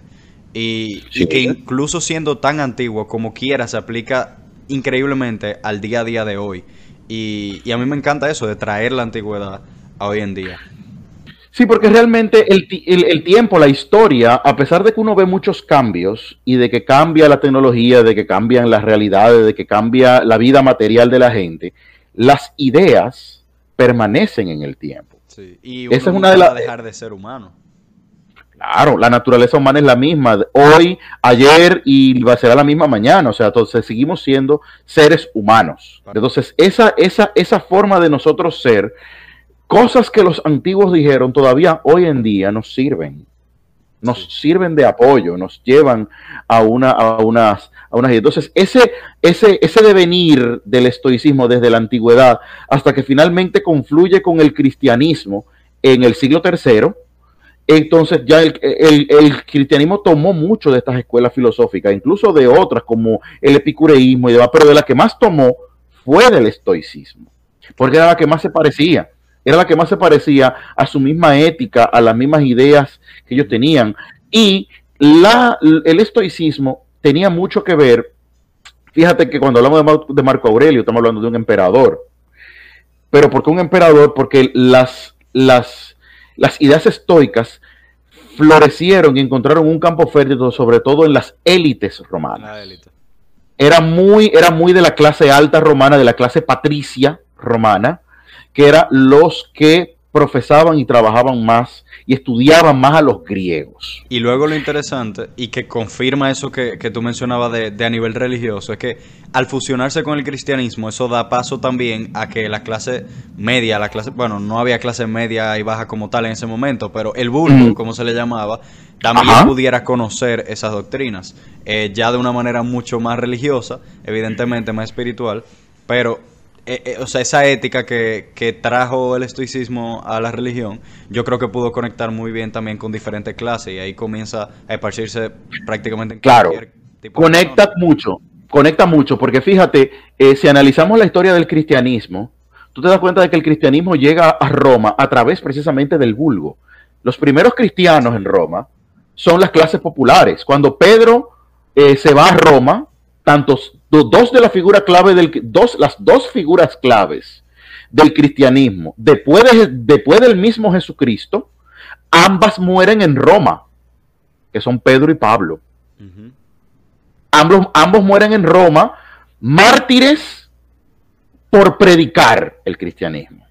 Y, que incluso siendo tan antiguo como quiera, se aplica increíblemente al día a día de hoy. Y, a mí me encanta eso, de traer la antigüedad a hoy en día. Sí, porque realmente el, el, tiempo, la historia, a pesar de que uno ve muchos cambios y de que cambia la tecnología, de que cambian las realidades, de que cambia la vida material de la gente, las ideas permanecen en el tiempo. Sí. Y Esa es una de las dejar de ser humano. Claro, la naturaleza humana es la misma hoy, ayer y va a ser la misma mañana. O sea, entonces seguimos siendo seres humanos. Entonces, esa, esa, esa forma de nosotros ser, cosas que los antiguos dijeron todavía hoy en día nos sirven. Nos sirven de apoyo, nos llevan a, una, a unas, a unas. Entonces, ese, ese, ese devenir del estoicismo desde la antigüedad hasta que finalmente confluye con el cristianismo en el siglo III entonces ya el, cristianismo tomó mucho de estas escuelas filosóficas, incluso de otras como el epicureísmo y demás, pero de la que más tomó fue del estoicismo, porque era la que más se parecía, era la que más se parecía a su misma ética, a las mismas ideas que ellos tenían. Y la, el estoicismo tenía mucho que ver, fíjate que cuando hablamos de, de Marco Aurelio estamos hablando de un emperador, pero ¿por qué un emperador? Porque las, las las ideas estoicas florecieron y encontraron un campo fértil, sobre todo en las élites romanas. Era muy, era muy de la clase alta romana, de la clase patricia romana, que eran los que profesaban y trabajaban más y estudiaban más a los griegos. Y luego lo interesante, y que confirma eso que, tú mencionabas de, a nivel religioso, es que al fusionarse con el cristianismo, eso da paso también a que la clase media, la clase, bueno, no había clase media y baja como tal en ese momento, pero el vulgo, como se le llamaba, también pudiera conocer esas doctrinas, eh, ya de una manera mucho más religiosa, evidentemente más espiritual, pero eh, eh, o sea, esa ética que, trajo el estoicismo a la religión, yo creo que pudo conectar muy bien también con diferentes clases y ahí comienza a esparcirse prácticamente en claro, tipo conecta mucho, conecta mucho, porque fíjate, eh, si analizamos la historia del cristianismo, tú te das cuenta de que el cristianismo llega a Roma a través precisamente del vulgo. Los primeros cristianos en Roma son las clases populares. Cuando Pedro se va a Roma, tantos dos de la figura clave del dos las dos figuras claves del cristianismo después, después del mismo Jesucristo ambas mueren en Roma que son Pedro y Pablo. Ambos, ambos mueren en Roma mártires por predicar el cristianismo.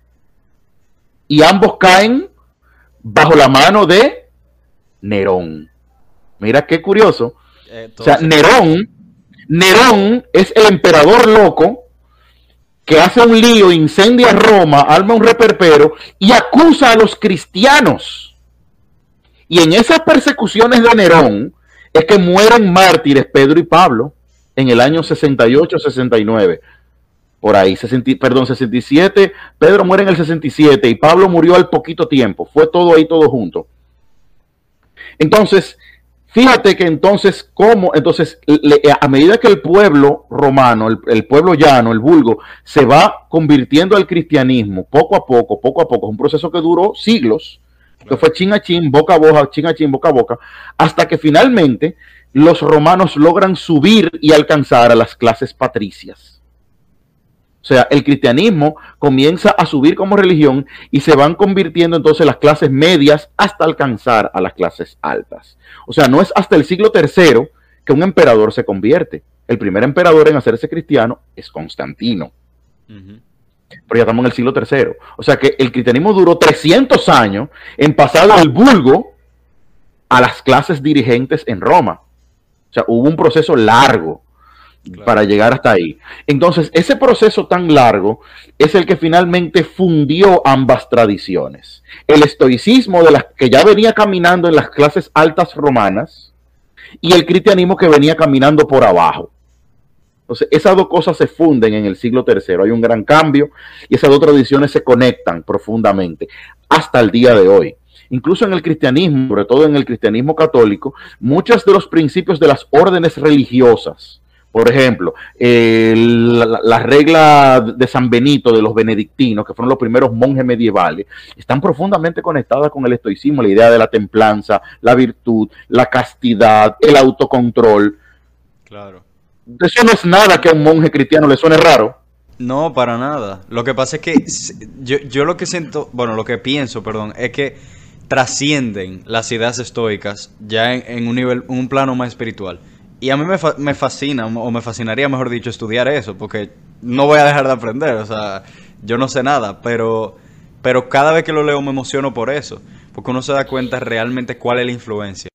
Y ambos caen bajo la mano de Nerón. Mira qué curioso. Eh, o sea Nerón Nerón es el emperador loco que hace un lío, incendia Roma, arma un reperpero y acusa a los cristianos. Y en esas persecuciones de Nerón es que mueren mártires Pedro y Pablo en el año 68-69. Por ahí, perdón, 67. Pedro muere en el 67 y Pablo murió al poquito tiempo. Fue todo ahí, todo junto. Entonces, Fíjate que entonces, ¿cómo? Entonces, a medida que el pueblo romano, el, pueblo llano, el vulgo, se va convirtiendo al cristianismo, poco a poco, poco a poco, es un proceso que duró siglos, que fue chin a chin, boca a boca, chin a chin, boca a boca, hasta que finalmente los romanos logran subir y alcanzar a las clases patricias. O sea, el cristianismo comienza a subir como religión y se van convirtiendo entonces las clases medias hasta alcanzar a las clases altas. O sea, no es hasta el siglo III que un emperador se convierte. El primer emperador en hacerse cristiano es Constantino. Pero ya estamos en el siglo III. O sea que el cristianismo duró 300 años en pasar del vulgo a las clases dirigentes en Roma. O sea, hubo un proceso largo para llegar hasta ahí. Entonces, ese proceso tan largo es el que finalmente fundió ambas tradiciones. El estoicismo de las que ya venía caminando en las clases altas romanas y el cristianismo que venía caminando por abajo. Entonces, esas dos cosas se funden en el siglo III. Hay un gran cambio y esas dos tradiciones se conectan profundamente hasta el día de hoy. Incluso en el cristianismo, sobre todo en el cristianismo católico, muchos de los principios de las órdenes religiosas, por ejemplo, la, regla de San Benito de los benedictinos, que fueron los primeros monjes medievales, están profundamente conectadas con el estoicismo, la idea de la templanza, la virtud, la castidad, el autocontrol. Claro. Eso no es nada que a un monje cristiano le suene raro. No, para nada. Lo que pasa es que yo, lo que siento, bueno, lo que pienso, perdón, es que trascienden las ideas estoicas ya en, un nivel, un plano más espiritual. Y a mí me, me fascina, o me fascinaría, mejor dicho, estudiar eso, porque no voy a dejar de aprender, o sea, yo no sé nada, pero, pero cada vez que lo leo me emociono por eso, porque uno se da cuenta realmente cuál es la influencia.